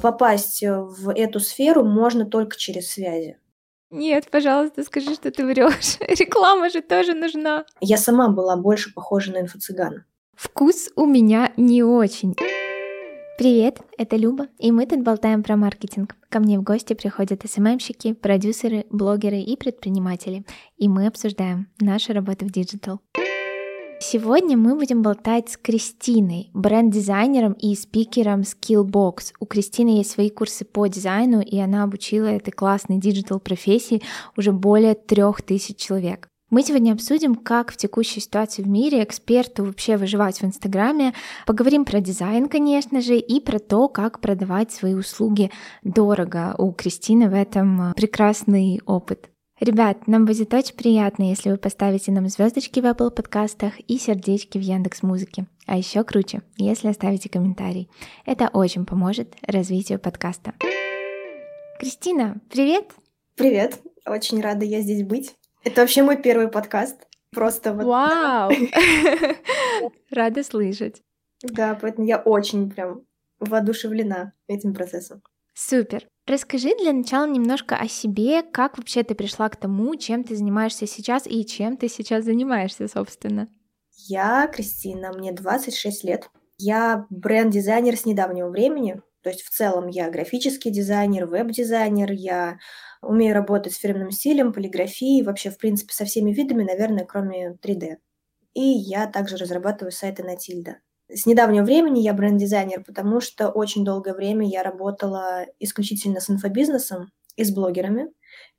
попасть в эту сферу можно только через связи. Нет, пожалуйста, скажи, что ты врешь. Реклама же тоже нужна. Я сама была больше похожа на инфо-цыгана. Вкус у меня не очень. Привет, это Люба, и мы тут болтаем про маркетинг. Ко мне в гости приходят СММщики, продюсеры, блогеры и предприниматели, и мы обсуждаем нашу работу в digital. Сегодня мы будем болтать с Кристиной, бренд-дизайнером и спикером Skillbox. У Кристины есть свои курсы по дизайну, и она обучила этой классной digital-профессии уже более трех тысяч человек. Мы сегодня обсудим, как в текущей ситуации в мире эксперту вообще выживать в Инстаграме. Поговорим про дизайн, конечно же, и про то, как продавать свои услуги дорого. У Кристины в этом прекрасный опыт. Ребят, нам будет очень приятно, если вы поставите нам звездочки в Apple подкастах и сердечки в Яндекс Музыке. А еще круче, если оставите комментарий. Это очень поможет развитию подкаста. Кристина, привет! Привет! Очень рада я здесь быть. Это вообще мой первый подкаст. Просто вот... Вау! Рада слышать. Да, поэтому я очень прям воодушевлена этим процессом. Супер. Расскажи для начала немножко о себе, как вообще ты пришла к тому, чем ты занимаешься сейчас и чем ты сейчас занимаешься, собственно. Я Кристина, мне 26 лет. Я бренд-дизайнер с недавнего времени. То есть в целом я графический дизайнер, веб-дизайнер, я умею работать с фирменным стилем, полиграфией, вообще, в принципе, со всеми видами, наверное, кроме 3D. И я также разрабатываю сайты на Тильда. С недавнего времени я бренд-дизайнер, потому что очень долгое время я работала исключительно с инфобизнесом и с блогерами.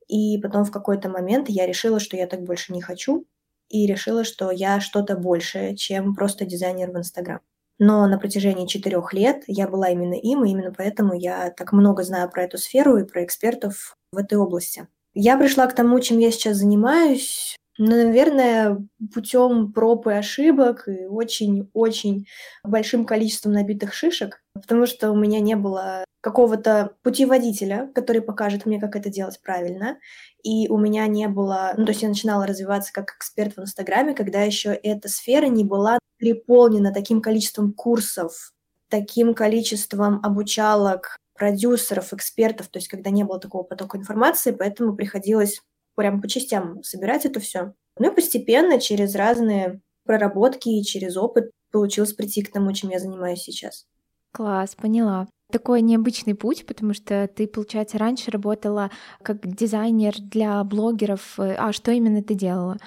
И потом в какой-то момент я решила, что я так больше не хочу, и решила, что я что-то большее, чем просто дизайнер в Инстаграм. Но на протяжении четырех лет я была именно им, и именно поэтому я так много знаю про эту сферу и про экспертов в этой области. Я пришла к тому, чем я сейчас занимаюсь, ну, наверное, путем проб и ошибок и очень-очень большим количеством набитых шишек, потому что у меня не было какого-то путеводителя, который покажет мне, как это делать правильно. И у меня не было... Ну, то есть я начинала развиваться как эксперт в Инстаграме, когда еще эта сфера не была переполнена таким количеством курсов, таким количеством обучалок, продюсеров, экспертов, то есть когда не было такого потока информации, поэтому приходилось прям по частям собирать это все. Ну и постепенно через разные проработки и через опыт получилось прийти к тому, чем я занимаюсь сейчас. Класс, поняла. Такой необычный путь, потому что ты, получается, раньше работала как дизайнер для блогеров. А что именно ты делала?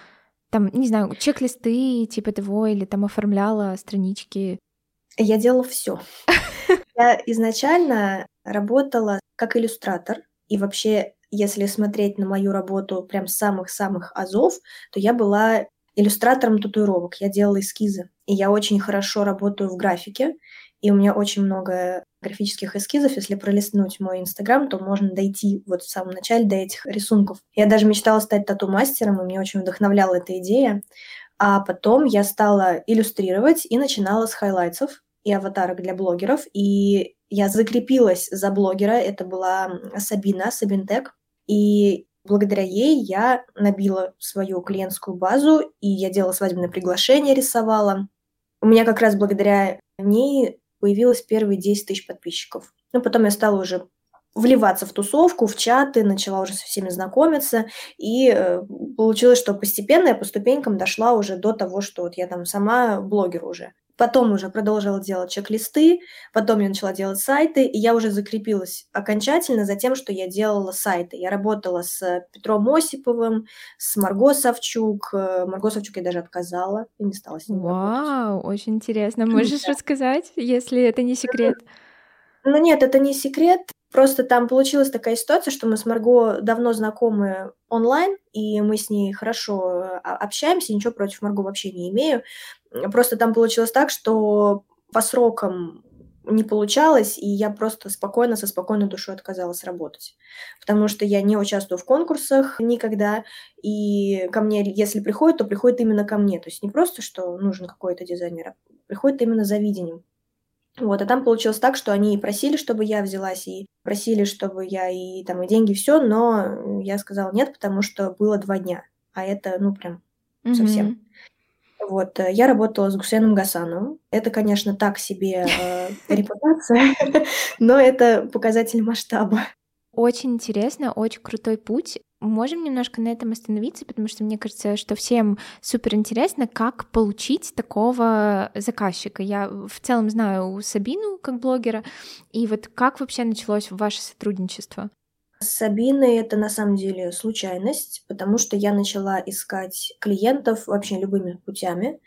Там, не знаю, чек-листы типа того, или там оформляла странички? Я делала все. Я изначально работала как иллюстратор, и вообще если смотреть на мою работу прям самых-самых азов, то я была иллюстратором татуировок, я делала эскизы. И я очень хорошо работаю в графике, и у меня очень много графических эскизов. Если пролистнуть мой инстаграм, то можно дойти вот в самом начале до этих рисунков. Я даже мечтала стать тату-мастером, и меня очень вдохновляла эта идея. А потом я стала иллюстрировать и начинала с highlights ов и аватарок для блогеров. И я закрепилась за блогера. Это была Сабина, Сабинтек. И благодаря ей я набила свою клиентскую базу, и я делала свадебное приглашение, рисовала. У меня как раз благодаря ней появилось первые 10 тысяч подписчиков. Ну, потом я стала уже вливаться в тусовку, в чаты, начала уже со всеми знакомиться, и э, получилось, что постепенно я по ступенькам дошла уже до того, что вот я там сама блогер уже. Потом уже продолжила делать чек-листы, потом я начала делать сайты, и я уже закрепилась окончательно за тем, что я делала сайты. Я работала с Петром Осиповым, с Марго Савчук. Э, Марго Савчук я даже отказала и не стала с ним Вау, работать. очень интересно. Можешь да. рассказать, если это не секрет? Ну нет, это не секрет. Просто там получилась такая ситуация, что мы с Марго давно знакомы онлайн, и мы с ней хорошо а, общаемся, ничего против Марго вообще не имею. Просто там получилось так, что по срокам не получалось, и я просто спокойно, со спокойной душой отказалась работать. Потому что я не участвую в конкурсах никогда, и ко мне, если приходит, то приходит именно ко мне. То есть не просто, что нужен какой-то дизайнер, а приходит именно за видением. Вот, а там получилось так, что они просили, чтобы я взялась, и просили, чтобы я и там и деньги, все, но я сказала нет, потому что было два дня, а это, ну, прям mm-hmm. совсем. Вот, э, я работала с Гусейном Гасановым. Это, конечно, так себе э, репутация, но это показатель масштаба. Очень интересно, очень крутой путь. Можем немножко на этом остановиться, потому что мне кажется, что всем супер интересно, как получить такого заказчика. Я в целом знаю Сабину как блогера, и вот как вообще началось ваше сотрудничество? С Сабиной это на самом деле случайность, потому что я начала искать клиентов вообще любыми путями,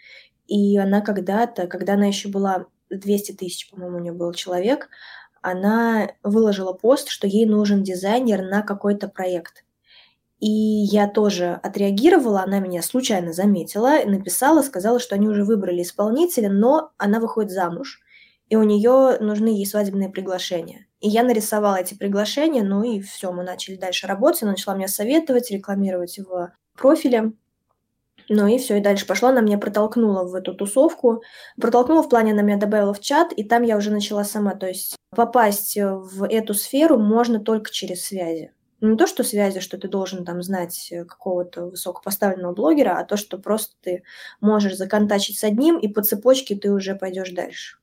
и она когда-то, когда она еще была 200 тысяч, по-моему, у нее был человек, она выложила пост, что ей нужен дизайнер на какой-то проект. И я тоже отреагировала, она меня случайно заметила, написала, сказала, что они уже выбрали исполнителя, но она выходит замуж, и у нее нужны ей свадебные приглашения. И я нарисовала эти приглашения, ну и все, мы начали дальше работать, она начала меня советовать, рекламировать в профиле. Ну и все, и дальше пошло, она меня протолкнула в эту тусовку. Протолкнула в плане, она меня добавила в чат, и там я уже начала сама. То есть попасть в эту сферу можно только через связи не то, что связи, что ты должен там знать э, какого-то высокопоставленного блогера, а то, что просто ты можешь законтачить с одним, и по цепочке ты уже пойдешь дальше.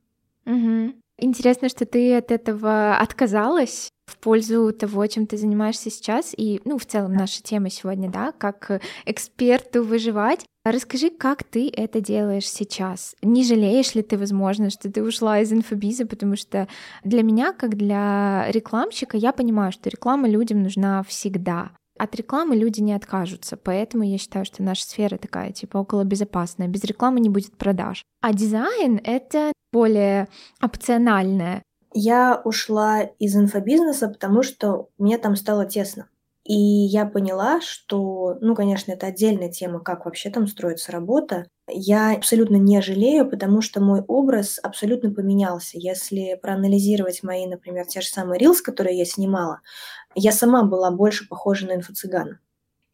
Угу. Интересно, что ты от этого отказалась в пользу того, чем ты занимаешься сейчас, и, ну, в целом наша тема сегодня, да, как эксперту выживать. Расскажи, как ты это делаешь сейчас? Не жалеешь ли ты, возможно, что ты ушла из инфобиза, потому что для меня, как для рекламщика, я понимаю, что реклама людям нужна всегда. От рекламы люди не откажутся, поэтому я считаю, что наша сфера такая, типа, около безопасная. Без рекламы не будет продаж. А дизайн — это более опциональное. Я ушла из инфобизнеса, потому что мне там стало тесно. И я поняла, что, ну, конечно, это отдельная тема, как вообще там строится работа. Я абсолютно не жалею, потому что мой образ абсолютно поменялся. Если проанализировать мои, например, те же самые рилс, которые я снимала, я сама была больше похожа на инфо-цыгана.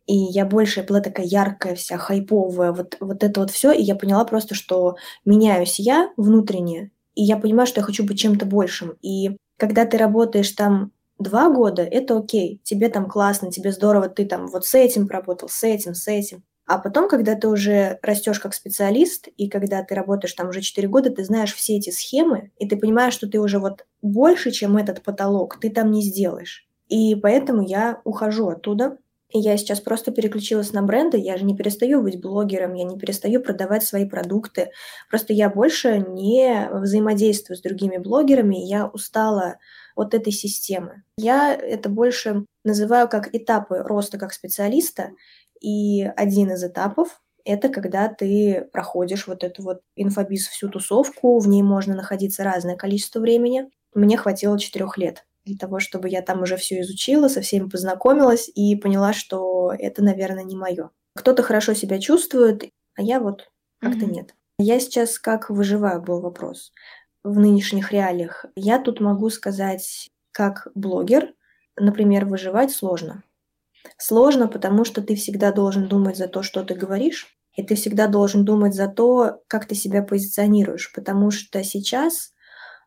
И я больше была такая яркая вся, хайповая, вот, вот это вот все. И я поняла просто, что меняюсь я внутренне, и я понимаю, что я хочу быть чем-то большим. И когда ты работаешь там два года, это окей, тебе там классно, тебе здорово, ты там вот с этим поработал, с этим, с этим. А потом, когда ты уже растешь как специалист, и когда ты работаешь там уже 4 года, ты знаешь все эти схемы, и ты понимаешь, что ты уже вот больше, чем этот потолок, ты там не сделаешь. И поэтому я ухожу оттуда, и я сейчас просто переключилась на бренды, я же не перестаю быть блогером, я не перестаю продавать свои продукты. Просто я больше не взаимодействую с другими блогерами, я устала от этой системы. Я это больше называю как этапы роста как специалиста, и один из этапов это когда ты проходишь вот эту вот инфобиз всю тусовку, в ней можно находиться разное количество времени. Мне хватило четырех лет для того, чтобы я там уже все изучила, со всеми познакомилась и поняла, что это, наверное, не мое. Кто-то хорошо себя чувствует, а я вот как-то mm-hmm. нет. Я сейчас как выживаю, был вопрос в нынешних реалиях. Я тут могу сказать, как блогер, например, выживать сложно. Сложно, потому что ты всегда должен думать за то, что ты говоришь, и ты всегда должен думать за то, как ты себя позиционируешь, потому что сейчас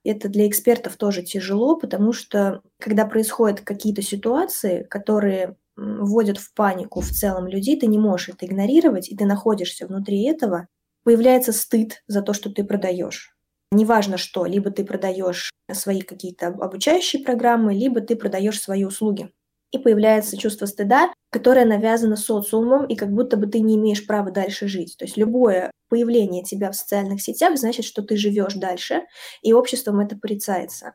это для экспертов тоже тяжело, потому что когда происходят какие-то ситуации, которые вводят в панику в целом людей, ты не можешь это игнорировать, и ты находишься внутри этого, появляется стыд за то, что ты продаешь. Неважно что, либо ты продаешь свои какие-то обучающие программы, либо ты продаешь свои услуги. И появляется чувство стыда, которое навязано социумом, и как будто бы ты не имеешь права дальше жить. То есть любое появление тебя в социальных сетях значит, что ты живешь дальше, и обществом это порицается.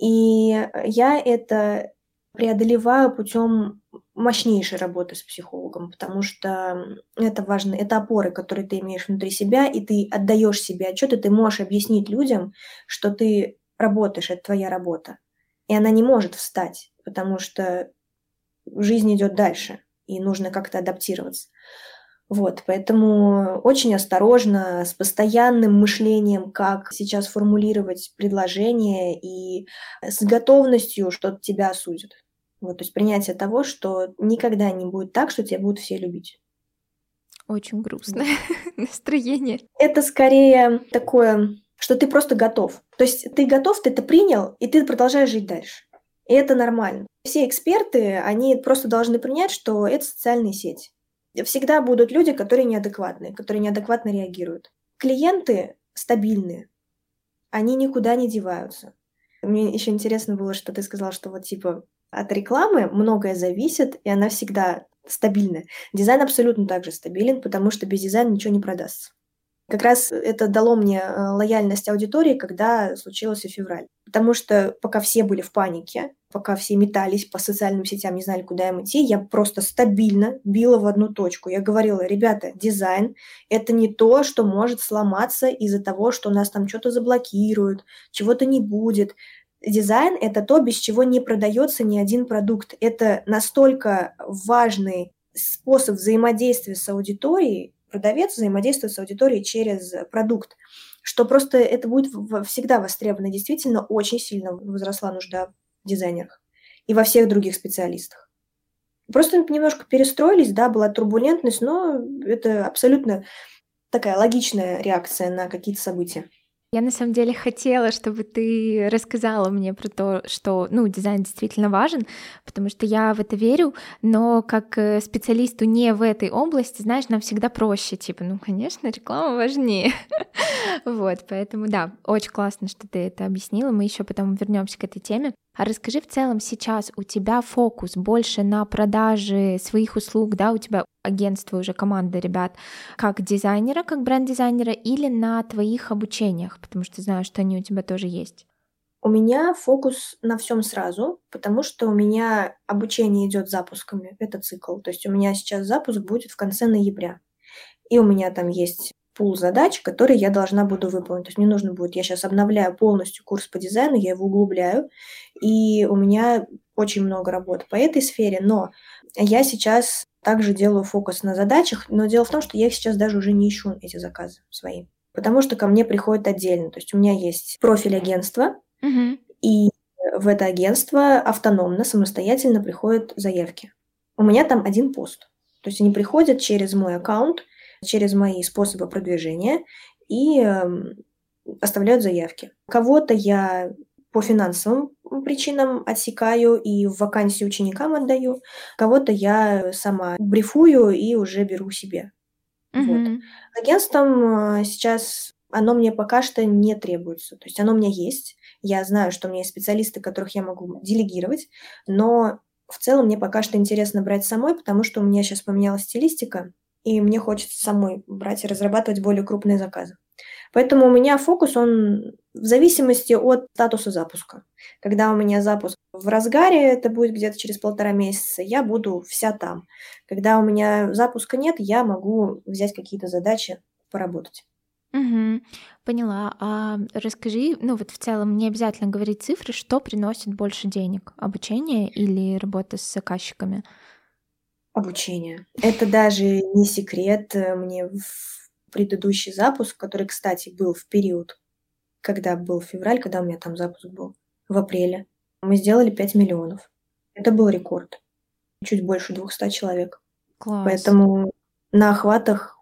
И я это преодолеваю путем мощнейшей работы с психологом, потому что это важно, это опоры, которые ты имеешь внутри себя, и ты отдаешь себе отчет, и ты можешь объяснить людям, что ты работаешь, это твоя работа. И она не может встать, потому что жизнь идет дальше, и нужно как-то адаптироваться. Вот, поэтому очень осторожно, с постоянным мышлением, как сейчас формулировать предложение и с готовностью, что тебя осудят. Вот, то есть принятие того, что никогда не будет так, что тебя будут все любить. Очень грустное настроение. Это скорее такое, что ты просто готов. То есть ты готов, ты это принял, и ты продолжаешь жить дальше. И это нормально. Все эксперты, они просто должны принять, что это социальная сеть. Всегда будут люди, которые неадекватные, которые неадекватно реагируют. Клиенты стабильные, они никуда не деваются. Мне еще интересно было, что ты сказала, что вот типа от рекламы многое зависит, и она всегда стабильная. Дизайн абсолютно также стабилен, потому что без дизайна ничего не продастся. Как раз это дало мне э, лояльность аудитории, когда случился февраль. Потому что пока все были в панике, пока все метались по социальным сетям, не знали, куда им идти, я просто стабильно била в одну точку. Я говорила, ребята, дизайн — это не то, что может сломаться из-за того, что нас там что-то заблокируют, чего-то не будет. Дизайн — это то, без чего не продается ни один продукт. Это настолько важный способ взаимодействия с аудиторией, продавец взаимодействует с аудиторией через продукт, что просто это будет всегда востребовано. Действительно, очень сильно возросла нужда дизайнерах и во всех других специалистах. Просто немножко перестроились, да, была турбулентность, но это абсолютно такая логичная реакция на какие-то события. Я на самом деле хотела, чтобы ты рассказала мне про то, что, ну, дизайн действительно важен, потому что я в это верю, но как э, специалисту не в этой области, знаешь, нам всегда проще, типа, ну, конечно, реклама важнее. Вот, поэтому да, очень классно, что ты это объяснила, мы еще потом вернемся к этой теме. А расскажи в целом сейчас у тебя фокус больше на продаже своих услуг, да, у тебя агентство уже команда ребят, как дизайнера, как бренд-дизайнера или на твоих обучениях, потому что знаю, что они у тебя тоже есть. У меня фокус на всем сразу, потому что у меня обучение идет запусками, это цикл. То есть у меня сейчас запуск будет в конце ноября. И у меня там есть пул задач, которые я должна буду выполнить. То есть мне нужно будет, я сейчас обновляю полностью курс по дизайну, я его углубляю, и у меня очень много работы по этой сфере, но я сейчас также делаю фокус на задачах, но дело в том, что я их сейчас даже уже не ищу, эти заказы свои, потому что ко мне приходят отдельно. То есть у меня есть профиль агентства, угу. и в это агентство автономно, самостоятельно приходят заявки. У меня там один пост. То есть они приходят через мой аккаунт, через мои способы продвижения и эм, оставляют заявки. Кого-то я по финансовым причинам отсекаю и в вакансии ученикам отдаю, кого-то я сама брифую и уже беру себе. Mm-hmm. Вот. Агентством э, сейчас оно мне пока что не требуется. То есть оно у меня есть. Я знаю, что у меня есть специалисты, которых я могу делегировать, но в целом мне пока что интересно брать самой, потому что у меня сейчас поменялась стилистика, и мне хочется самой брать и разрабатывать более крупные заказы. Поэтому у меня фокус, он в зависимости от статуса запуска. Когда у меня запуск в разгаре, это будет где-то через полтора месяца, я буду вся там. Когда у меня запуска нет, я могу взять какие-то задачи, поработать. Угу, поняла. А расскажи, ну вот в целом не обязательно говорить цифры, что приносит больше денег, обучение или работа с заказчиками? Обучение. Это даже не секрет. Э, мне в предыдущий запуск, который, кстати, был в период, когда был февраль, когда у меня там запуск был, в апреле, мы сделали 5 миллионов. Это был рекорд. Чуть больше 200 человек. Класс. Поэтому на охватах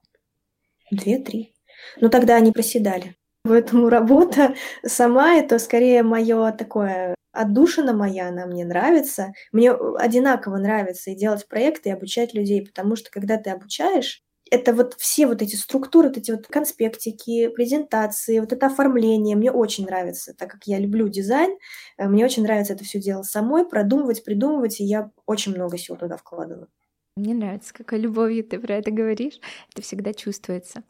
2-3. Но тогда они проседали. Поэтому работа сама это скорее мое такое отдушина моя, она мне нравится. Мне одинаково нравится и делать проекты, и обучать людей, потому что когда ты обучаешь, это вот все вот эти структуры, вот эти вот конспектики, презентации, вот это оформление мне очень нравится, так как я люблю дизайн, э, мне очень нравится это все делать самой, продумывать, придумывать, и я очень много сил туда вкладываю. Мне нравится, какой любовью ты про это говоришь, это всегда чувствуется.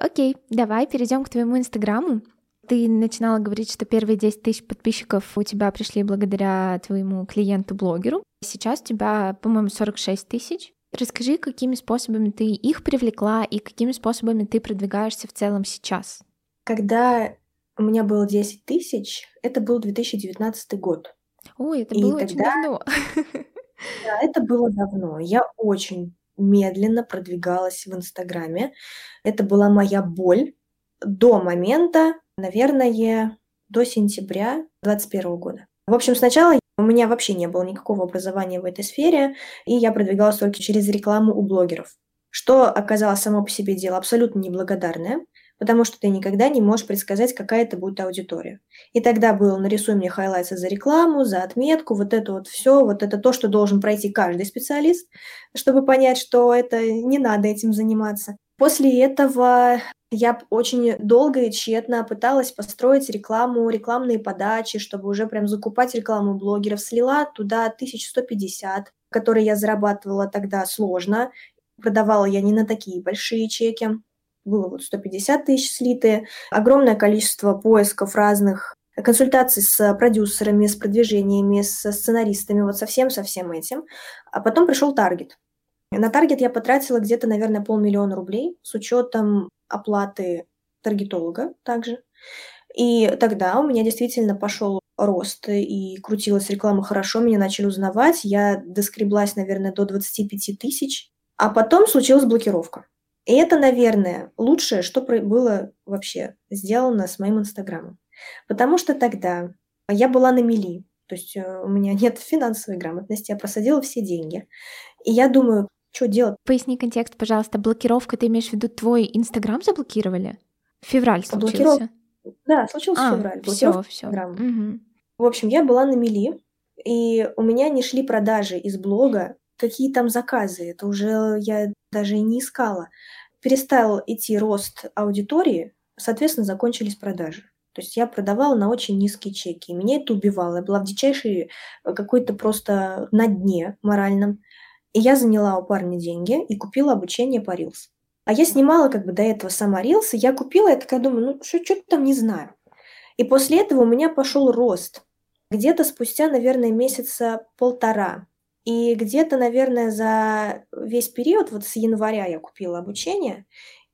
Окей, давай перейдем к твоему инстаграму. Ты начинала говорить, что первые 10 тысяч подписчиков у тебя пришли благодаря твоему клиенту-блогеру. Сейчас у тебя, по-моему, 46 тысяч. Расскажи, какими способами ты их привлекла и какими способами ты продвигаешься в целом сейчас. Когда у меня было 10 тысяч, это был 2019 год. Ой, это было и очень тогда... давно. Да, это было давно. Я очень медленно продвигалась в Инстаграме. Это была моя боль до момента, наверное, до сентября 2021 года. В общем, сначала у меня вообще не было никакого образования в этой сфере, и я продвигалась только через рекламу у блогеров, что оказалось само по себе дело абсолютно неблагодарное, потому что ты никогда не можешь предсказать, какая это будет аудитория. И тогда было нарисуй мне хайлайты за рекламу, за отметку, вот это вот все, вот это то, что должен пройти каждый специалист, чтобы понять, что это не надо этим заниматься. После этого я очень долго и тщетно пыталась построить рекламу, рекламные подачи, чтобы уже прям закупать рекламу блогеров. Слила туда 1150, которые я зарабатывала тогда сложно. Продавала я не на такие большие чеки было вот 150 тысяч слиты, огромное количество поисков разных консультаций с продюсерами, с продвижениями, с сценаристами, вот совсем со всем этим. А потом пришел таргет. На таргет я потратила где-то, наверное, полмиллиона рублей с учетом оплаты таргетолога также. И тогда у меня действительно пошел рост, и крутилась реклама хорошо, меня начали узнавать, я доскреблась, наверное, до 25 тысяч, а потом случилась блокировка. И это, наверное, лучшее, что было вообще сделано с моим Инстаграмом. Потому что тогда я была на мели, то есть э, у меня нет финансовой грамотности, я просадила все деньги. И я думаю, что делать? Поясни контекст, пожалуйста. Блокировка, ты имеешь в виду твой Инстаграм заблокировали? Февраль случился? Блокиров... Да, случился а, февраль. Все, все. Угу. В общем, я была на мели, и у меня не шли продажи из блога, какие там заказы, это уже я даже и не искала перестал идти рост аудитории, соответственно, закончились продажи. То есть я продавала на очень низкие чеки. И меня это убивало. Я была в дичайшей э, какой-то просто на дне моральном. И я заняла у парня деньги и купила обучение по Reels. А я снимала как бы до этого сама Reels, и я купила, я такая думаю, ну что-то там не знаю. И после этого у меня пошел рост. Где-то спустя, наверное, месяца полтора и где-то, наверное, за весь период, вот с января я купила обучение,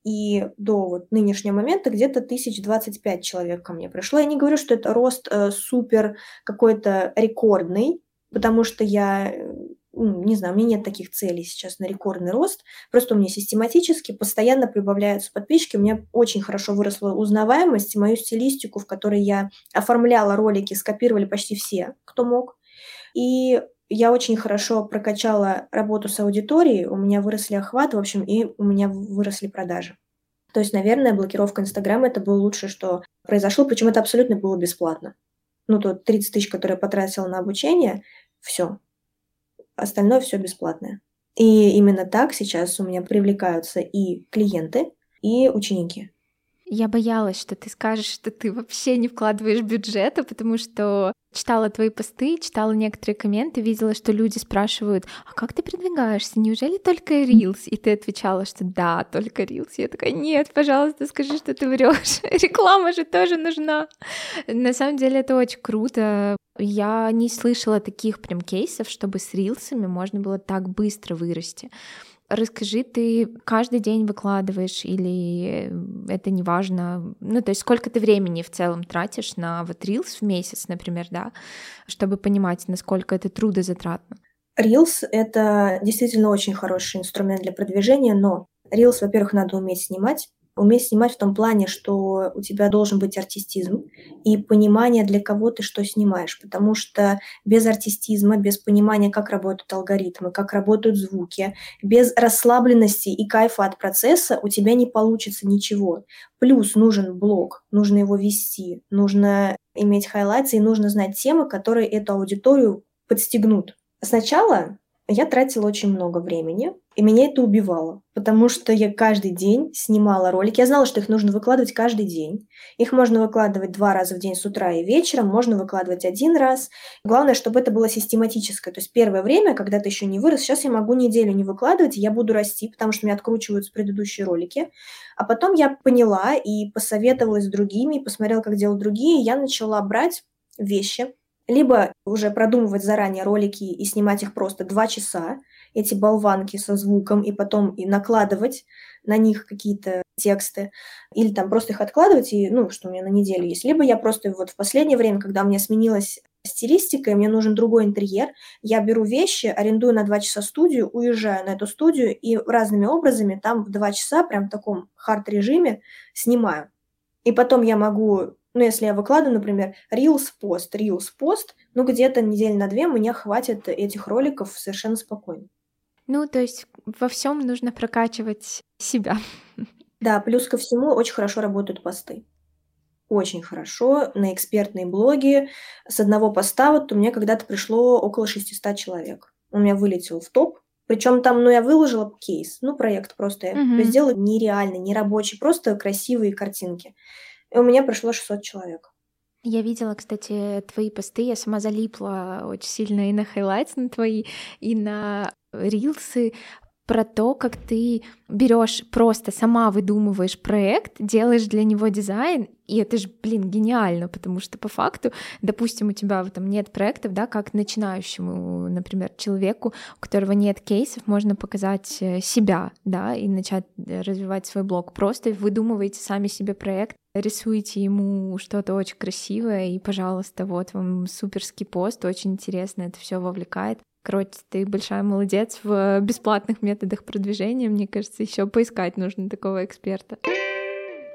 и до вот нынешнего момента где-то 1025 человек ко мне пришло. Я не говорю, что это рост э, супер какой-то рекордный, потому что я, ну, не знаю, у меня нет таких целей сейчас на рекордный рост. Просто у меня систематически постоянно прибавляются подписчики. У меня очень хорошо выросла узнаваемость, мою стилистику, в которой я оформляла ролики, скопировали почти все, кто мог. И я очень хорошо прокачала работу с аудиторией, у меня выросли охваты, в общем, и у меня выросли продажи. То есть, наверное, блокировка Инстаграма это было лучшее, что произошло, причем это абсолютно было бесплатно. Ну, то 30 тысяч, которые я потратила на обучение, все. Остальное все бесплатное. И именно так сейчас у меня привлекаются и клиенты, и ученики. Я боялась, что ты скажешь, что ты вообще не вкладываешь бюджета, потому что читала твои посты, читала некоторые комменты, видела, что люди спрашивают, а как ты продвигаешься? Неужели только Reels? И ты отвечала, что да, только Reels. Я такая, нет, пожалуйста, скажи, что ты врешь. Реклама же тоже нужна. На самом деле это очень круто. Я не слышала таких прям кейсов, чтобы с рилсами можно было так быстро вырасти. Расскажи, ты каждый день выкладываешь или это не важно? Ну, то есть сколько ты времени в целом тратишь на вот Reels в месяц, например, да, чтобы понимать, насколько это трудозатратно? Reels — это действительно очень хороший инструмент для продвижения, но Reels, во-первых, надо уметь снимать, уметь снимать в том плане, что у тебя должен быть артистизм и понимание, для кого ты что снимаешь. Потому что без артистизма, без понимания, как работают алгоритмы, как работают звуки, без расслабленности и кайфа от процесса у тебя не получится ничего. Плюс нужен блог, нужно его вести, нужно иметь хайлайты и нужно знать темы, которые эту аудиторию подстегнут. Сначала я тратила очень много времени, и меня это убивало, потому что я каждый день снимала ролики. Я знала, что их нужно выкладывать каждый день. Их можно выкладывать два раза в день с утра и вечером, можно выкладывать один раз. Главное, чтобы это было систематическое. То есть первое время, когда ты еще не вырос, сейчас я могу неделю не выкладывать, и я буду расти, потому что меня откручиваются предыдущие ролики. А потом я поняла и посоветовалась с другими, посмотрела, как делают другие, и я начала брать вещи, либо уже продумывать заранее ролики и снимать их просто два часа, эти болванки со звуком, и потом и накладывать на них какие-то тексты, или там просто их откладывать, и, ну, что у меня на неделю есть. Либо я просто вот в последнее время, когда у меня сменилась стилистика, и мне нужен другой интерьер, я беру вещи, арендую на два часа студию, уезжаю на эту студию и разными образами там в два часа прям в таком хард-режиме снимаю. И потом я могу ну, если я выкладываю, например, Reels пост, Reels пост, ну, где-то недель на две мне хватит этих роликов совершенно спокойно. Ну, то есть во всем нужно прокачивать себя. Да, плюс ко всему очень хорошо работают посты. Очень хорошо на экспертные блоги. С одного поста вот у меня когда-то пришло около 600 человек. У меня вылетел в топ. Причем там, ну, я выложила кейс, ну, проект просто. Я Мгм. сделала нереальный, нерабочий, просто красивые картинки. И у меня пришло 600 человек. Я видела, кстати, твои посты, я сама залипла очень сильно и на highlights на твои, и на рилсы про то, как ты берешь просто сама выдумываешь проект, делаешь для него дизайн, и это же, блин, гениально, потому что по факту, допустим, у тебя там нет проектов, да, как начинающему, например, человеку, у которого нет кейсов, можно показать э, себя, да, и начать э, развивать свой блог. Просто выдумываете сами себе проект, рисуете ему что-то очень красивое, и, пожалуйста, вот вам суперский пост, очень интересно, это все вовлекает. Короче, ты большая молодец в бесплатных методах продвижения. Мне кажется, еще поискать нужно такого эксперта.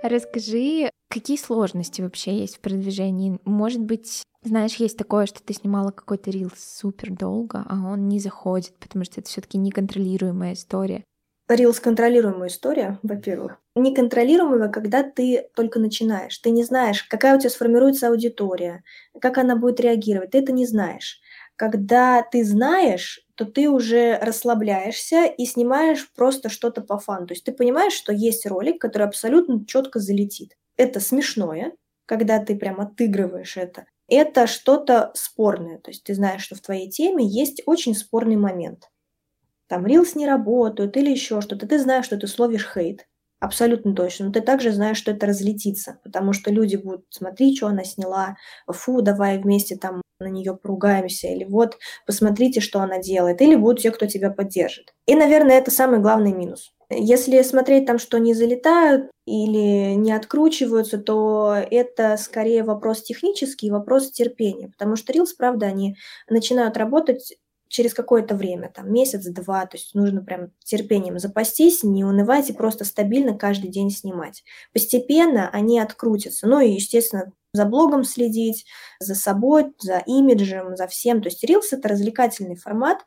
Расскажи, какие сложности вообще есть в продвижении? Может быть, знаешь, есть такое, что ты снимала какой-то рил супер долго, а он не заходит, потому что это все-таки неконтролируемая история. Рилс контролируемая история, во-первых. Неконтролируемая, когда ты только начинаешь. Ты не знаешь, какая у тебя сформируется аудитория, как она будет реагировать. Ты это не знаешь. Когда ты знаешь, то ты уже расслабляешься и снимаешь просто что-то по фану. То есть ты понимаешь, что есть ролик, который абсолютно четко залетит. Это смешное, когда ты прям отыгрываешь это. Это что-то спорное. То есть ты знаешь, что в твоей теме есть очень спорный момент. Там рилс не работают или еще что-то. Ты знаешь, что ты словишь хейт. Абсолютно точно. Но ты также знаешь, что это разлетится, потому что люди будут смотреть, что она сняла, фу, давай вместе там на нее поругаемся, или вот посмотрите, что она делает, или будут те, кто тебя поддержит. И, наверное, это самый главный минус. Если смотреть там, что не залетают или не откручиваются, то это скорее вопрос технический, вопрос терпения, потому что Reels, правда, они начинают работать через какое-то время, там месяц-два, то есть нужно прям терпением запастись, не унывать и просто стабильно каждый день снимать. Постепенно они открутятся, ну и, естественно, за блогом следить, за собой, за имиджем, за всем. То есть Reels – это развлекательный формат,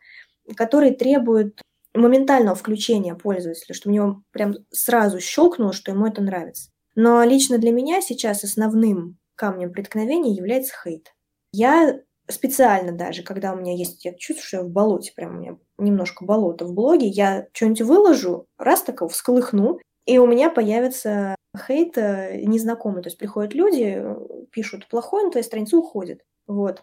который требует моментального включения пользователя, чтобы у него прям сразу щелкнуло, что ему это нравится. Но лично для меня сейчас основным камнем преткновения является хейт. Я специально даже, когда у меня есть, я чувствую, что я в болоте, прям у меня немножко болото в блоге, я что-нибудь выложу, раз такого всколыхну, и у меня появится хейт э, незнакомый. То есть приходят люди, пишут плохое на твоей странице, уходят. Вот.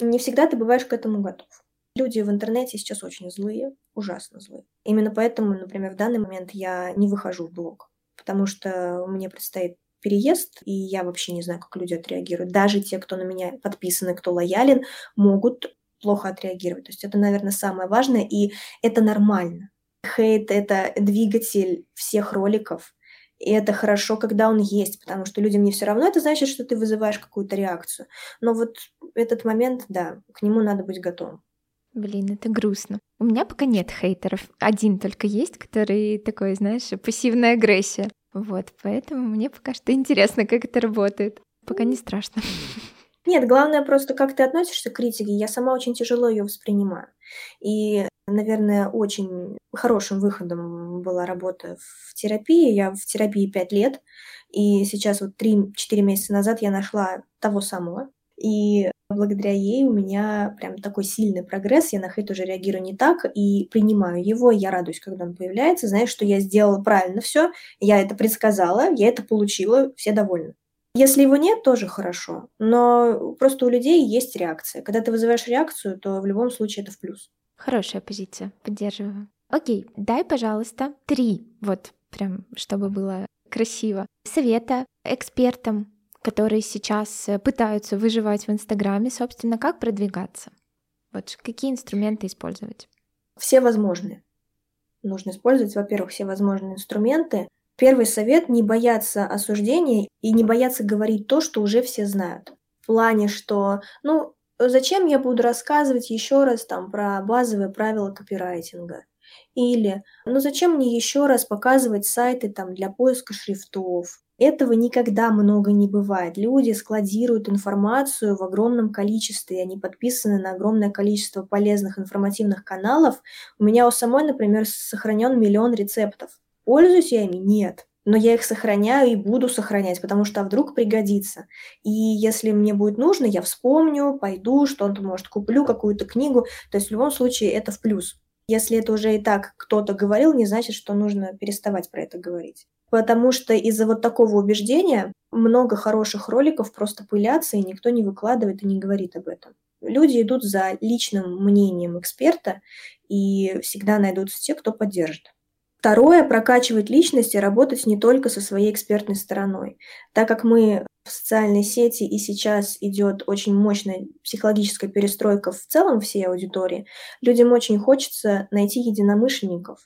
Не всегда ты бываешь к этому готов. Люди в интернете сейчас очень злые, ужасно злые. Именно поэтому, например, в данный момент я не выхожу в блог, потому что мне предстоит переезд, и я вообще не знаю, как люди отреагируют. Даже те, кто на меня подписаны, кто лоялен, могут плохо отреагировать. То есть это, наверное, самое важное, и это нормально. Хейт — это двигатель всех роликов, и это хорошо, когда он есть, потому что людям не все равно, это значит, что ты вызываешь какую-то реакцию. Но вот этот момент, да, к нему надо быть готовым. Блин, это грустно. У меня пока нет хейтеров. Один только есть, который такой, знаешь, пассивная агрессия. Вот, поэтому мне пока что интересно, как это работает. Пока не страшно. Нет, главное просто, как ты относишься к критике. Я сама очень тяжело ее воспринимаю. И, наверное, очень хорошим выходом была работа в терапии. Я в терапии пять лет, и сейчас вот 3-4 месяца назад я нашла того самого. И благодаря ей у меня прям такой сильный прогресс. Я на хейт уже реагирую не так и принимаю его. Я радуюсь, когда он появляется. Знаешь, что я сделала правильно все. Я это предсказала, я это получила, все довольны. Если его нет, тоже хорошо. Но просто у людей есть реакция. Когда ты вызываешь реакцию, то в любом случае это в плюс. Хорошая позиция, поддерживаю. Окей, дай, пожалуйста, три, вот прям, чтобы было красиво, совета экспертам, которые сейчас э, пытаются выживать в Инстаграме, собственно, как продвигаться? Вот какие инструменты использовать? Все возможные. Нужно использовать, во-первых, все возможные инструменты. Первый совет – не бояться осуждения и не бояться говорить то, что уже все знают. В плане, что, ну, зачем я буду рассказывать еще раз там про базовые правила копирайтинга? Или, ну зачем мне еще раз показывать сайты там для поиска шрифтов? Этого никогда много не бывает. Люди складируют информацию в огромном количестве, они подписаны на огромное количество полезных информативных каналов. У меня у самой, например, сохранен миллион рецептов. Пользуюсь я ими? Нет. но я их сохраняю и буду сохранять, потому что а вдруг пригодится. И если мне будет нужно, я вспомню, пойду, что-то, может, куплю какую-то книгу. То есть в любом случае это в плюс. Если это уже и так кто-то говорил, не значит, что нужно переставать про это говорить. Потому что из-за вот такого убеждения много хороших роликов просто пылятся, и никто не выкладывает и не говорит об этом. Люди идут за личным мнением эксперта, и всегда найдутся те, кто поддержит. Второе – прокачивать личность и работать не только со своей экспертной стороной. Так как мы в социальной сети и сейчас идет очень мощная психологическая перестройка в целом всей аудитории, людям очень хочется найти единомышленников.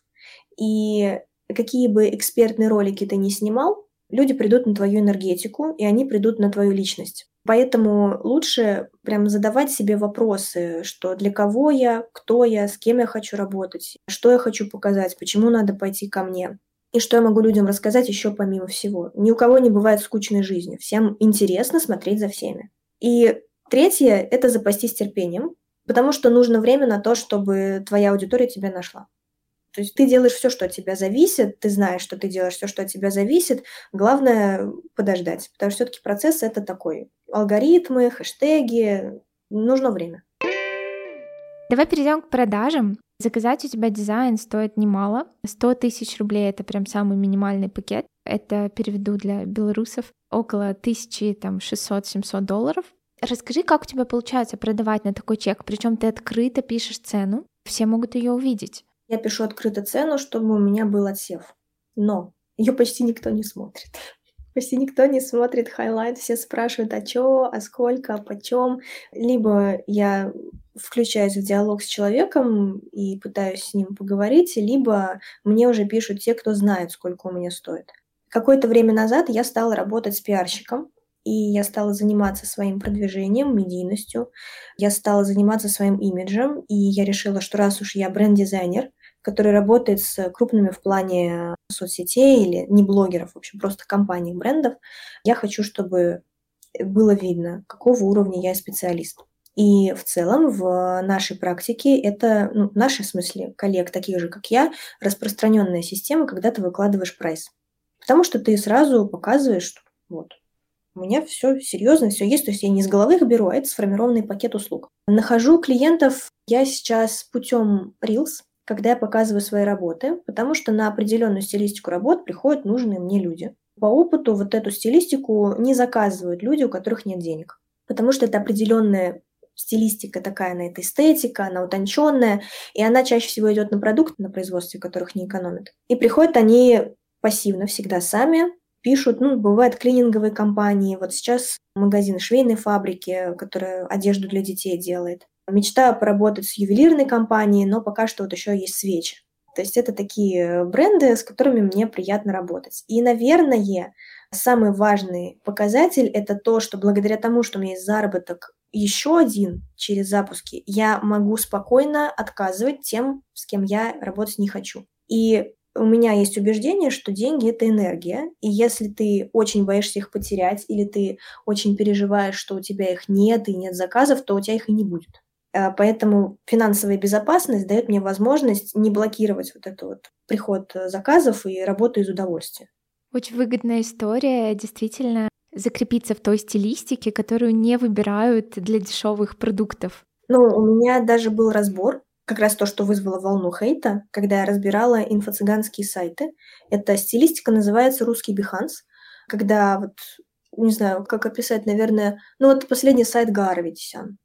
И какие бы экспертные ролики ты ни снимал, люди придут на твою энергетику, и они придут на твою личность. Поэтому лучше прям задавать себе вопросы, что для кого я, кто я, с кем я хочу работать, что я хочу показать, почему надо пойти ко мне. И что я могу людям рассказать еще помимо всего. Ни у кого не бывает скучной жизни. Всем интересно смотреть за всеми. И третье – это запастись терпением, потому что нужно время на то, чтобы твоя аудитория тебя нашла. То есть ты делаешь все, что от тебя зависит, ты знаешь, что ты делаешь все, что от тебя зависит. Главное подождать, потому что все-таки процесс это такой. Алгоритмы, хэштеги, нужно время. Давай перейдем к продажам. Заказать у тебя дизайн стоит немало. 100 тысяч рублей — это прям самый минимальный пакет. Это переведу для белорусов около 1600-700 долларов. Расскажи, как у тебя получается продавать на такой чек, причем ты открыто пишешь цену, все могут ее увидеть. Я пишу открыто цену, чтобы у меня был отсев. Но ее почти никто не смотрит. Почти никто не смотрит highlight, все спрашивают, а чё, а сколько, а почем. Либо я включаюсь в диалог с человеком и пытаюсь с ним поговорить, либо мне уже пишут те, кто знает, сколько у меня стоит. Какое-то время назад я стала работать с пиарщиком, и я стала заниматься своим продвижением, медийностью, я стала заниматься своим имиджем, и я решила, что раз уж я бренд-дизайнер, который работает с крупными в плане соцсетей или не блогеров, в общем, просто компаний, брендов, я хочу, чтобы было видно, какого уровня я специалист. И в целом в нашей практике это, ну, в нашей смысле, коллег, таких же, как я, распространенная система, когда ты выкладываешь прайс. Потому что ты сразу показываешь, что вот, у меня все серьезно, все есть, то есть я не с головы их беру, а это сформированный пакет услуг. Нахожу клиентов я сейчас путем Reels, когда я показываю свои работы, потому что на определенную стилистику работ приходят нужные мне люди. По опыту вот эту стилистику не заказывают люди, у которых нет денег, потому что это определенная стилистика такая, на это эстетика, она утонченная, и она чаще всего идет на продукты, на производстве которых не экономят. И приходят они пассивно всегда сами, пишут, ну, бывают клининговые компании, вот сейчас магазин швейной фабрики, которая одежду для детей делает. Мечтаю поработать с ювелирной компанией, но пока что вот еще есть свечи. То есть это такие бренды, с которыми мне приятно работать. И, наверное, самый важный показатель – это то, что благодаря тому, что у меня есть заработок еще один через запуски, я могу спокойно отказывать тем, с кем я работать не хочу. И у меня есть убеждение, что деньги – это энергия, и если ты очень боишься их потерять, или ты очень переживаешь, что у тебя их нет и нет заказов, то у тебя их и не будет. А, поэтому финансовая безопасность дает мне возможность не блокировать вот этот вот приход заказов и работу из удовольствия. Очень выгодная история, действительно, закрепиться в той стилистике, которую не выбирают для дешевых продуктов. Ну, у меня даже был разбор как раз то, что вызвало волну хейта, когда я разбирала инфо-цыганские сайты. Эта стилистика называется «Русский Биханс», когда вот, не знаю, как описать, наверное, ну вот последний сайт Гара Ветисян.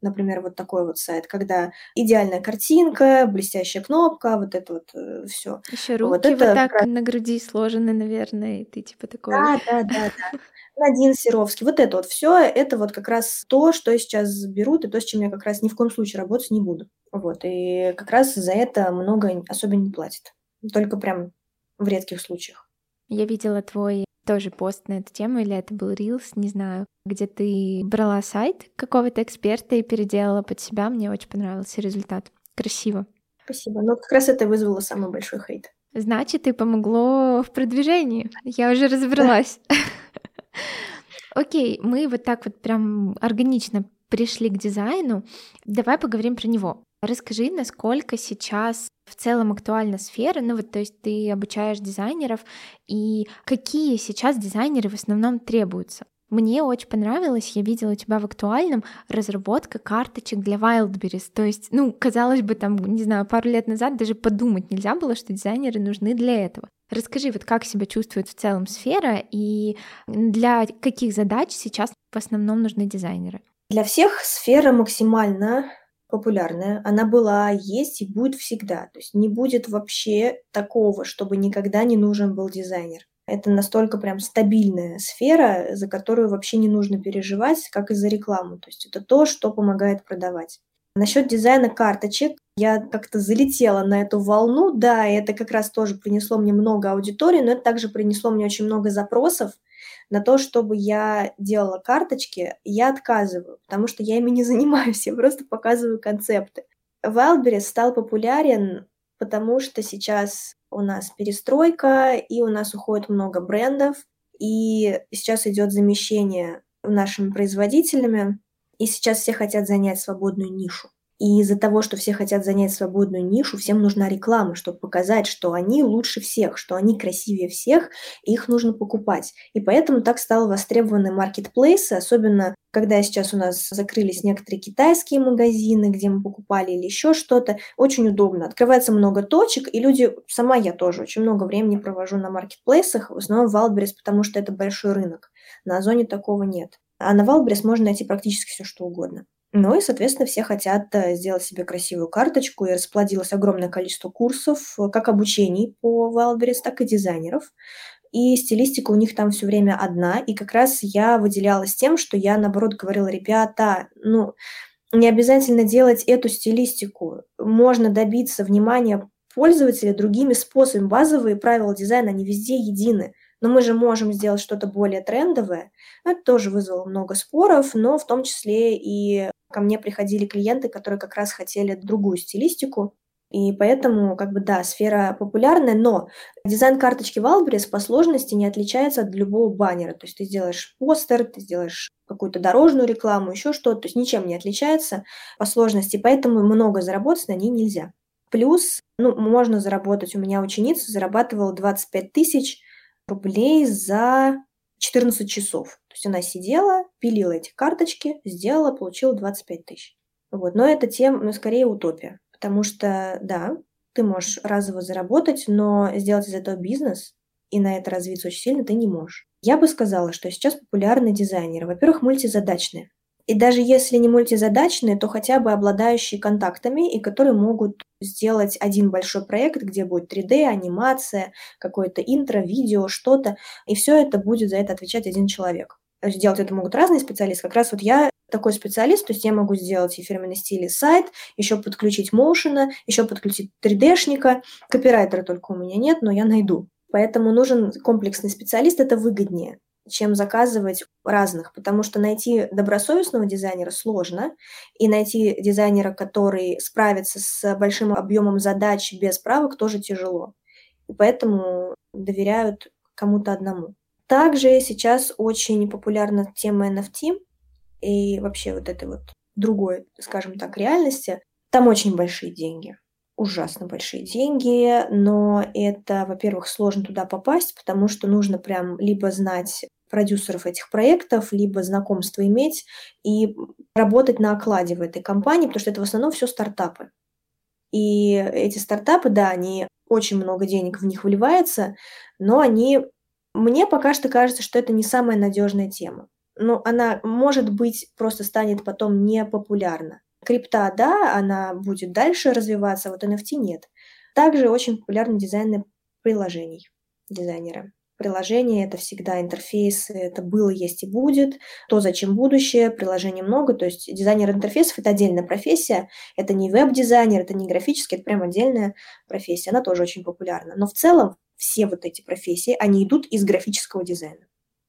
Например, вот такой вот сайт, когда идеальная картинка, блестящая кнопка, вот это вот э, все. Еще руки вот, это вот так как... на груди сложены, наверное, и ты типа такой. Да, да, да, да. Надин Серовский. Вот это вот все, это вот как раз то, что сейчас берут, и то, с чем я как раз ни в коем случае работать не буду. Вот, и как раз за это много особенно не платят. Только прям в редких случаях. Я видела твой тоже пост на эту тему, или это был Reels, не знаю, где ты брала сайт какого-то эксперта и переделала под себя. Мне очень понравился результат. Красиво. Спасибо. Но как раз это вызвало самый большой хейт. Значит, и помогло в продвижении. Я уже разобралась. Окей, мы вот так вот прям органично пришли к дизайну. Давай поговорим про него. Расскажи, насколько сейчас в целом актуальна сфера? Ну вот, то есть ты обучаешь дизайнеров, и какие сейчас дизайнеры в основном требуются? Мне очень понравилось, я видела у тебя в актуальном разработка карточек для Wildberries. То есть, ну, казалось бы, там, не знаю, пару лет назад даже подумать нельзя было, что дизайнеры нужны для этого. Расскажи, вот как себя чувствует в целом сфера и для каких задач сейчас в основном нужны дизайнеры? Для всех сфера максимально популярная. Она была, есть и будет всегда. То есть не будет вообще такого, чтобы никогда не нужен был дизайнер. Это настолько прям стабильная сфера, за которую вообще не нужно переживать, как и за рекламу. То есть это то, что помогает продавать. Насчет дизайна карточек, я как-то залетела на эту волну, да, и это как раз тоже принесло мне много аудитории, но это также принесло мне очень много запросов на то, чтобы я делала карточки, я отказываю, потому что я ими не занимаюсь, я просто показываю концепты. Wildberries стал популярен, потому что сейчас у нас перестройка, и у нас уходит много брендов, и сейчас идет замещение нашими производителями, и сейчас все хотят занять свободную нишу. И из-за того, что все хотят занять свободную нишу, всем нужна реклама, чтобы показать, что они лучше всех, что они красивее всех, и их нужно покупать. И поэтому так стало востребованы маркетплейсы, особенно когда сейчас у нас закрылись некоторые китайские магазины, где мы покупали или еще что-то, очень удобно. Открывается много точек, и люди, сама я тоже очень много времени провожу на маркетплейсах, в основном в Wildberries, потому что это большой рынок. На Озоне такого нет. А на Wildberries можно найти практически все, что угодно. Ну и, соответственно, все хотят э, сделать себе красивую карточку, и расплодилось огромное количество курсов, э, как обучений по Wildberries, так и дизайнеров. И стилистика у них там все время одна, и как раз я выделялась тем, что я, наоборот, говорила, ребята, ну, не обязательно делать эту стилистику, можно добиться внимания пользователя другими способами. Базовые правила дизайна, они везде едины но мы же можем сделать что-то более трендовое. Это тоже вызвало много споров, но в том числе и ко мне приходили клиенты, которые как раз хотели другую стилистику, и поэтому, как бы, да, сфера популярная, но дизайн карточки Wildberries по сложности не отличается от любого баннера. То есть ты сделаешь постер, ты сделаешь какую-то дорожную рекламу, еще что-то, то есть ничем не отличается по сложности, поэтому много заработать на ней нельзя. Плюс, ну, можно заработать, у меня ученица зарабатывала 25 тысяч рублей за 14 часов. То есть она сидела, пилила эти карточки, сделала, получила 25 тысяч. Вот. Но это тем, ну, скорее утопия. Потому что, да, ты можешь разово заработать, но сделать из этого бизнес и на это развиться очень сильно ты не можешь. Я бы сказала, что сейчас популярны дизайнеры. Во-первых, мультизадачные. И даже если не мультизадачные, то хотя бы обладающие контактами и которые могут сделать один большой проект, где будет 3D, анимация, какое-то интро, видео, что-то, и все это будет за это отвечать один человек. То есть делать это могут разные специалисты. Как раз вот я такой специалист, то есть я могу сделать и фирменный стиль, и сайт, еще подключить моушена, еще подключить 3D-шника. Копирайтера только у меня нет, но я найду. Поэтому нужен комплексный специалист, это выгоднее чем заказывать разных, потому что найти добросовестного дизайнера сложно, и найти дизайнера, который справится с большим объемом задач без правок, тоже тяжело. И поэтому доверяют кому-то одному. Также сейчас очень популярна тема NFT и вообще вот этой вот другой, скажем так, реальности. Там очень большие деньги ужасно большие деньги, но это, во-первых, сложно туда попасть, потому что нужно прям либо знать продюсеров этих проектов, либо знакомство иметь и работать на окладе в этой компании, потому что это в основном все стартапы. И эти стартапы, да, они очень много денег в них вливается, но они... Мне пока что кажется, что это не самая надежная тема. Но она, может быть, просто станет потом непопулярна. Крипта, да, она будет дальше развиваться, а вот NFT нет. Также очень популярны дизайны приложений дизайнера. Приложение — это всегда интерфейсы, это было, есть и будет. То, зачем будущее, приложений много. То есть дизайнер интерфейсов — это отдельная профессия. Это не веб-дизайнер, это не графический, это прям отдельная профессия. Она тоже очень популярна. Но в целом все вот эти профессии, они идут из графического дизайна.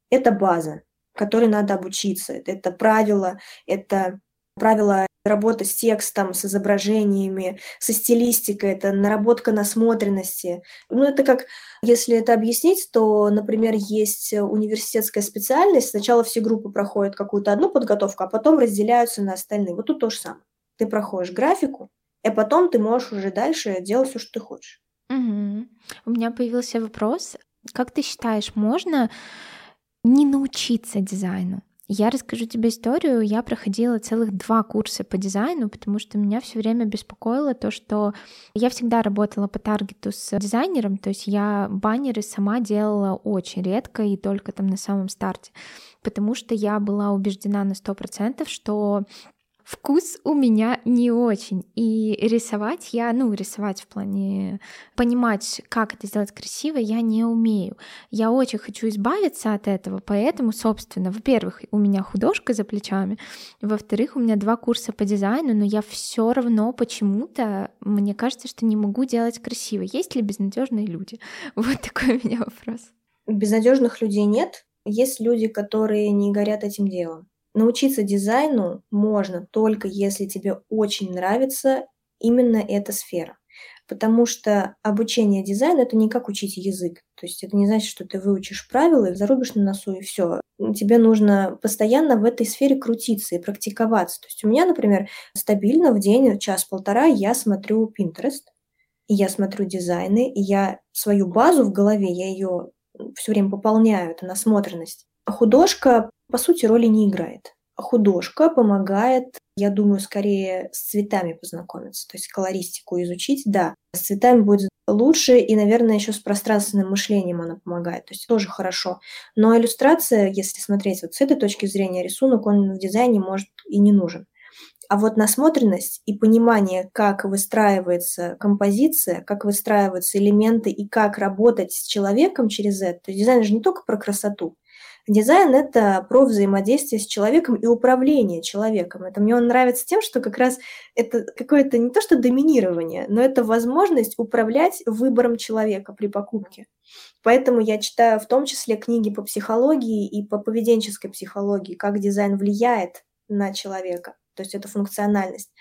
Это база, которой надо обучиться. Это правила, это правила работа с текстом, с изображениями, со стилистикой, это наработка насмотренности. Ну, это как, если это объяснить, то, например, есть университетская специальность, сначала все группы проходят какую-то одну подготовку, а потом разделяются на остальные. Вот тут то же самое. Ты проходишь графику, а потом ты можешь уже дальше делать все, что ты хочешь. Угу. У меня появился вопрос. Как ты считаешь, можно не научиться дизайну? Я расскажу тебе историю. Я проходила целых два курса по дизайну, потому что меня все время беспокоило то, что я всегда работала по таргету с дизайнером, то есть я баннеры сама делала очень редко и только там на самом старте, потому что я была убеждена на сто процентов, что вкус у меня не очень. И рисовать я, ну, рисовать в плане понимать, как это сделать красиво, я не умею. Я очень хочу избавиться от этого, поэтому, собственно, во-первых, у меня художка за плечами, во-вторых, у меня два курса по дизайну, но я все равно почему-то, мне кажется, что не могу делать красиво. Есть ли безнадежные люди? Вот такой у меня вопрос. Безнадежных людей нет. Есть люди, которые не горят этим делом. Научиться дизайну можно только если тебе очень нравится именно эта сфера. Потому что обучение дизайну это не как учить язык. То есть это не значит, что ты выучишь правила и зарубишь на носу и все. Тебе нужно постоянно в этой сфере крутиться и практиковаться. То есть у меня, например, стабильно в день, час-полтора я смотрю Pinterest, и я смотрю дизайны, и я свою базу в голове, я ее все время пополняю, это насмотренность. Художка по сути, роли не играет. Художка помогает, я думаю, скорее с цветами познакомиться, то есть колористику изучить, да. С цветами будет лучше, и, наверное, еще с пространственным мышлением она помогает, то есть тоже хорошо. Но иллюстрация, если смотреть вот с этой точки зрения, рисунок, он в дизайне может и не нужен. А вот насмотренность и понимание, как выстраивается композиция, как выстраиваются элементы и как работать с человеком через это. То есть дизайн же не только про красоту, Дизайн – это про взаимодействие с человеком и управление человеком. Это мне он нравится тем, что как раз это какое-то не то что доминирование, но это возможность управлять выбором человека при покупке. Поэтому я читаю в том числе книги по психологии и по поведенческой психологии, как дизайн влияет на человека, то есть это функциональность.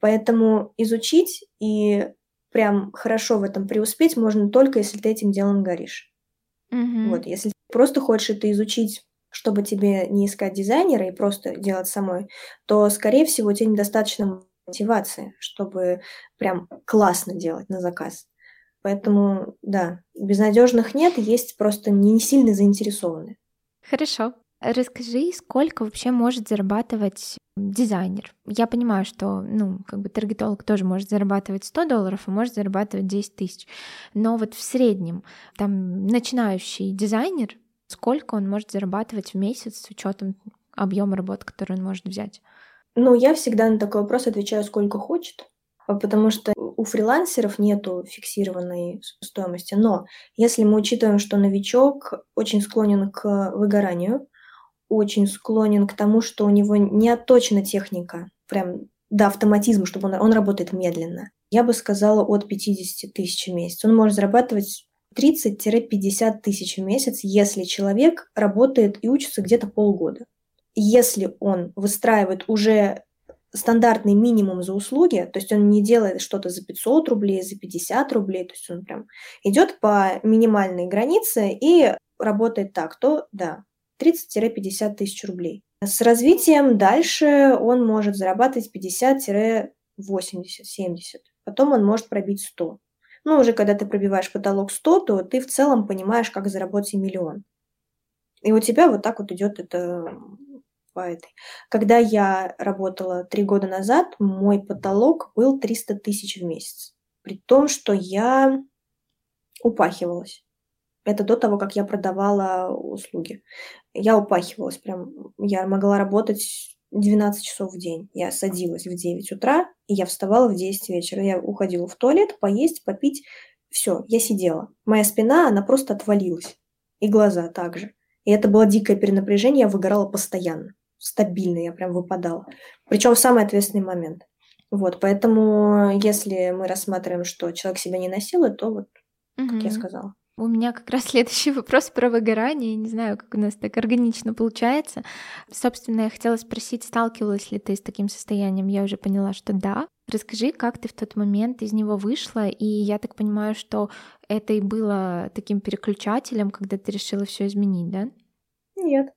Поэтому изучить и прям хорошо в этом преуспеть можно только, если ты этим делом горишь. Угу. Вот, если просто хочешь это изучить, чтобы тебе не искать дизайнера и просто делать самой, то, скорее всего, тебе недостаточно мотивации, чтобы прям классно делать на заказ. Поэтому, да, безнадежных нет, есть просто не сильно заинтересованные. Хорошо. Расскажи, сколько вообще может зарабатывать дизайнер? Я понимаю, что, ну, как бы таргетолог тоже может зарабатывать 100 долларов, а может зарабатывать 10 тысяч. Но вот в среднем, там, начинающий дизайнер, сколько он может зарабатывать в месяц с учетом объема работ, который он может взять? Ну, я всегда на такой вопрос отвечаю, сколько хочет, потому что у фрилансеров нету фиксированной стоимости. Но если мы учитываем, что новичок очень склонен к выгоранию, очень склонен к тому, что у него не отточена техника, прям до автоматизма, чтобы он, он работает медленно. Я бы сказала от 50 тысяч в месяц. Он может зарабатывать 30-50 тысяч в месяц, если человек работает и учится где-то полгода. Если он выстраивает уже стандартный минимум за услуги, то есть он не делает что-то за 500 рублей, за 50 рублей, то есть он прям идет по минимальной границе и работает так, то да, 30-50 тысяч рублей. С развитием дальше он может зарабатывать 50-80, 70. Потом он может пробить 100. Ну, уже когда ты пробиваешь потолок 100, то ты в целом понимаешь, как заработать миллион. И у тебя вот так вот идет это по этой. Когда я работала три года назад, мой потолок был 300 тысяч в месяц. При том, что я упахивалась. Это до того, как я продавала услуги. Я упахивалась прям. Я могла работать 12 часов в день. Я садилась в 9 утра, и я вставала в 10 вечера. Я уходила в туалет, поесть, попить. Все, я сидела. Моя спина, она просто отвалилась. И глаза также. И это было дикое перенапряжение, я выгорала постоянно. Стабильно я прям выпадала. Причем в самый ответственный момент. Вот, поэтому если мы рассматриваем, что человек себя не насилует, то вот, угу. как я сказала. У меня как раз следующий вопрос про выгорание. Не знаю, как у нас так органично получается. Собственно, я хотела спросить, сталкивалась ли ты с таким состоянием? Я уже поняла, что да. Расскажи, как ты в тот момент из него вышла, и я так понимаю, что это и было таким переключателем, когда ты решила все изменить, да? Нет.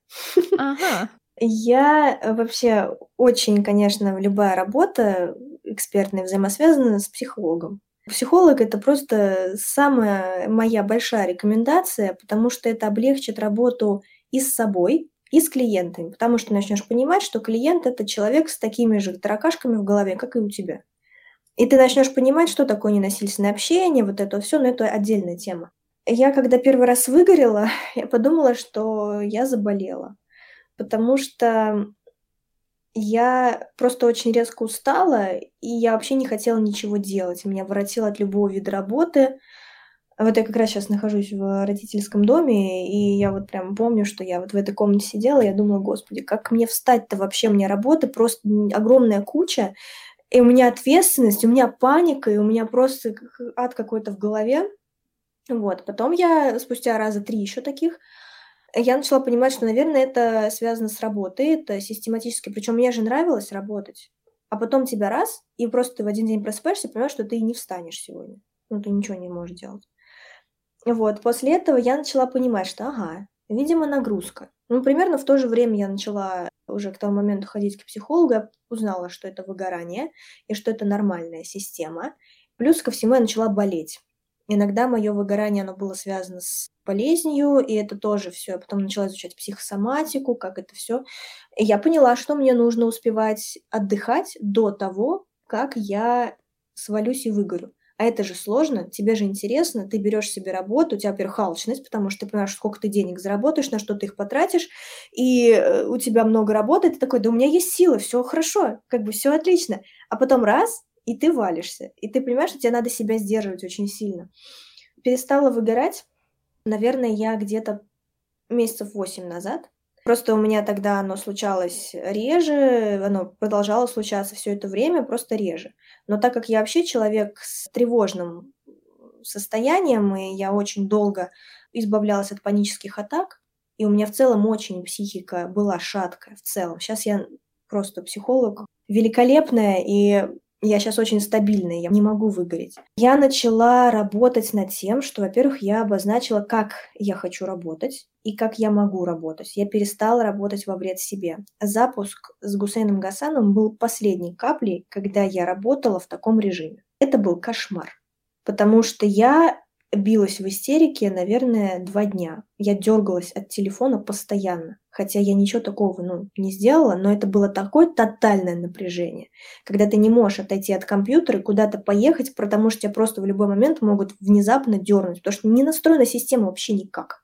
Ага. Я вообще очень, конечно, любая работа экспертное взаимосвязано с психологом. Психолог – это просто самая моя большая рекомендация, потому что это облегчит работу и с собой, и с клиентами, потому что начнешь понимать, что клиент – это человек с такими же таракашками в голове, как и у тебя. И ты начнешь понимать, что такое ненасильственное общение, вот это все, но это отдельная тема. Я когда первый раз выгорела, я подумала, что я заболела, потому что я просто очень резко устала, и я вообще не хотела ничего делать. Меня воротило от любого вида работы. Вот я как раз сейчас нахожусь в родительском доме, и я вот прям помню, что я вот в этой комнате сидела, я думала, господи, как мне встать-то вообще, у меня работы просто огромная куча, и у меня ответственность, у меня паника, и у меня просто ад какой-то в голове. Вот, потом я спустя раза три еще таких, я начала понимать, что, наверное, это связано с работой, это систематически. Причем мне же нравилось работать. А потом тебя раз, и просто ты в один день просыпаешься, понимаешь, что ты не встанешь сегодня. Ну, ты ничего не можешь делать. Вот, после этого я начала понимать, что, ага, видимо, нагрузка. Ну, примерно в то же время я начала уже к тому моменту ходить к психологу, я узнала, что это выгорание, и что это нормальная система. Плюс ко всему я начала болеть. Иногда мое выгорание, оно было связано с болезнью, и это тоже все. Я потом начала изучать психосоматику, как это все. И я поняла, что мне нужно успевать отдыхать до того, как я свалюсь и выгорю. А это же сложно, тебе же интересно, ты берешь себе работу, у тебя, во-первых, алчность, потому что ты понимаешь, сколько ты денег заработаешь, на что ты их потратишь, и э, у тебя много работы, ты такой, да у меня есть силы, все хорошо, как бы все отлично. А потом раз, и ты валишься. И ты понимаешь, что тебе надо себя сдерживать очень сильно. Перестала выгорать, наверное, я где-то месяцев восемь назад. Просто у меня тогда оно случалось реже, оно продолжало случаться все это время, просто реже. Но так как я вообще человек с тревожным состоянием, и я очень долго избавлялась от панических атак, и у меня в целом очень психика была шаткая в целом. Сейчас я просто психолог великолепная, и я сейчас очень стабильная, я не могу выгореть. Я начала работать над тем, что, во-первых, я обозначила, как я хочу работать и как я могу работать. Я перестала работать во вред себе. Запуск с Гусейном Гасаном был последней каплей, когда я работала в таком режиме. Это был кошмар, потому что я билась в истерике, наверное, два дня. Я дергалась от телефона постоянно. Хотя я ничего такого ну, не сделала, но это было такое тотальное напряжение, когда ты не можешь отойти от компьютера и куда-то поехать, потому что тебя просто в любой момент могут внезапно дернуть, потому что не настроена система вообще никак.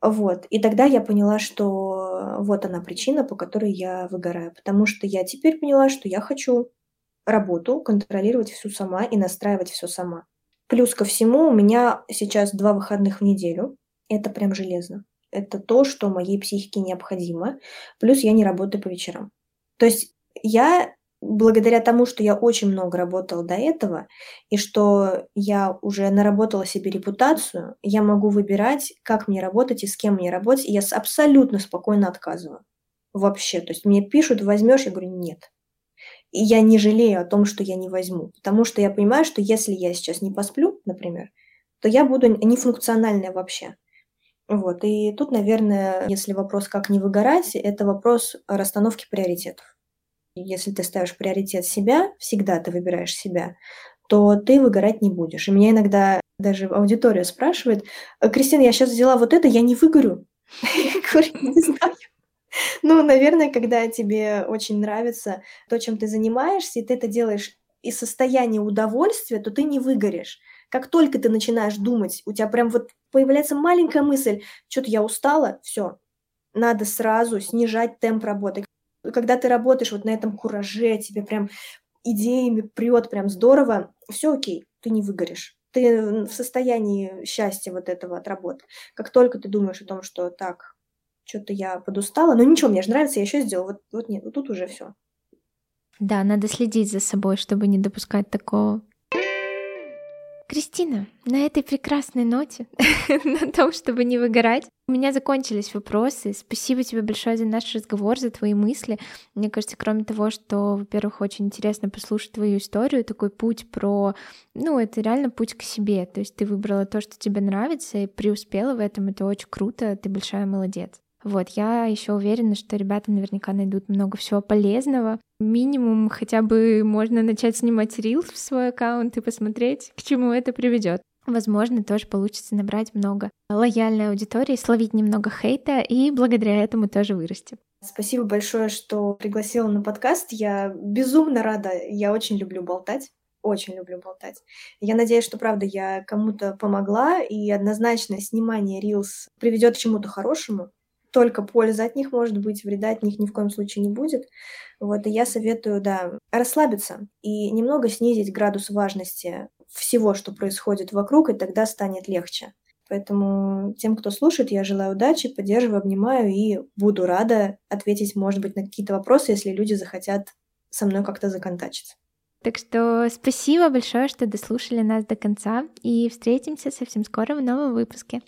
Вот. И тогда я поняла, что вот она причина, по которой я выгораю. Потому что я теперь поняла, что я хочу работу контролировать всю сама и настраивать все сама. Плюс ко всему, у меня сейчас два выходных в неделю. Это прям железно. Это то, что моей психике необходимо. Плюс я не работаю по вечерам. То есть я благодаря тому, что я очень много работала до этого, и что я уже наработала себе репутацию, я могу выбирать, как мне работать и с кем мне работать, и я абсолютно спокойно отказываю. Вообще. То есть мне пишут, возьмешь, я говорю, нет. И я не жалею о том, что я не возьму. Потому что я понимаю, что если я сейчас не посплю, например, то я буду нефункциональная вообще. Вот. И тут, наверное, если вопрос, как не выгорать, это вопрос расстановки приоритетов. Если ты ставишь приоритет себя, всегда ты выбираешь себя, то ты выгорать не будешь. И меня иногда даже аудитория спрашивает, Кристина, я сейчас взяла вот это, я не выгорю. Я говорю, не знаю. Ну, наверное, когда тебе очень нравится то, чем ты занимаешься, и ты это делаешь из состояния удовольствия, то ты не выгоришь. Как только ты начинаешь думать, у тебя прям вот появляется маленькая мысль, что-то я устала, все, надо сразу снижать темп работы. Когда ты работаешь вот на этом кураже, тебе прям идеями прет прям здорово, все окей, ты не выгоришь. Ты в состоянии счастья вот этого от работы. Как только ты думаешь о том, что так, что-то я подустала, но ничего, мне же нравится, я еще сделала. Вот, вот нет, вот тут уже все. Да, надо следить за собой, чтобы не допускать такого. Кристина, на этой прекрасной ноте, на том, чтобы не выгорать, у меня закончились вопросы. Спасибо тебе большое за наш разговор, за твои мысли. Мне кажется, кроме того, что, во-первых, очень интересно послушать твою историю, такой путь про... Ну, это реально путь к себе. То есть ты выбрала то, что тебе нравится, и преуспела в этом. Это очень круто. Ты большая молодец. Вот, я еще уверена, что ребята наверняка найдут много всего полезного. Минимум хотя бы можно начать снимать рилс в свой аккаунт и посмотреть, к чему это приведет. Возможно, тоже получится набрать много лояльной аудитории, словить немного хейта и благодаря этому тоже вырасти. Спасибо большое, что пригласила на подкаст. Я безумно рада. Я очень люблю болтать. Очень люблю болтать. Я надеюсь, что, правда, я кому-то помогла, и однозначно снимание Reels приведет к чему-то хорошему. Только польза от них может быть, вреда от них ни в коем случае не будет. Вот, и я советую, да, расслабиться и немного снизить градус важности всего, что происходит вокруг, и тогда станет легче. Поэтому тем, кто слушает, я желаю удачи, поддерживаю, обнимаю и буду рада ответить, может быть, на какие-то вопросы, если люди захотят со мной как-то законтачиться. Так что спасибо большое, что дослушали нас до конца, и встретимся совсем скоро в новом выпуске.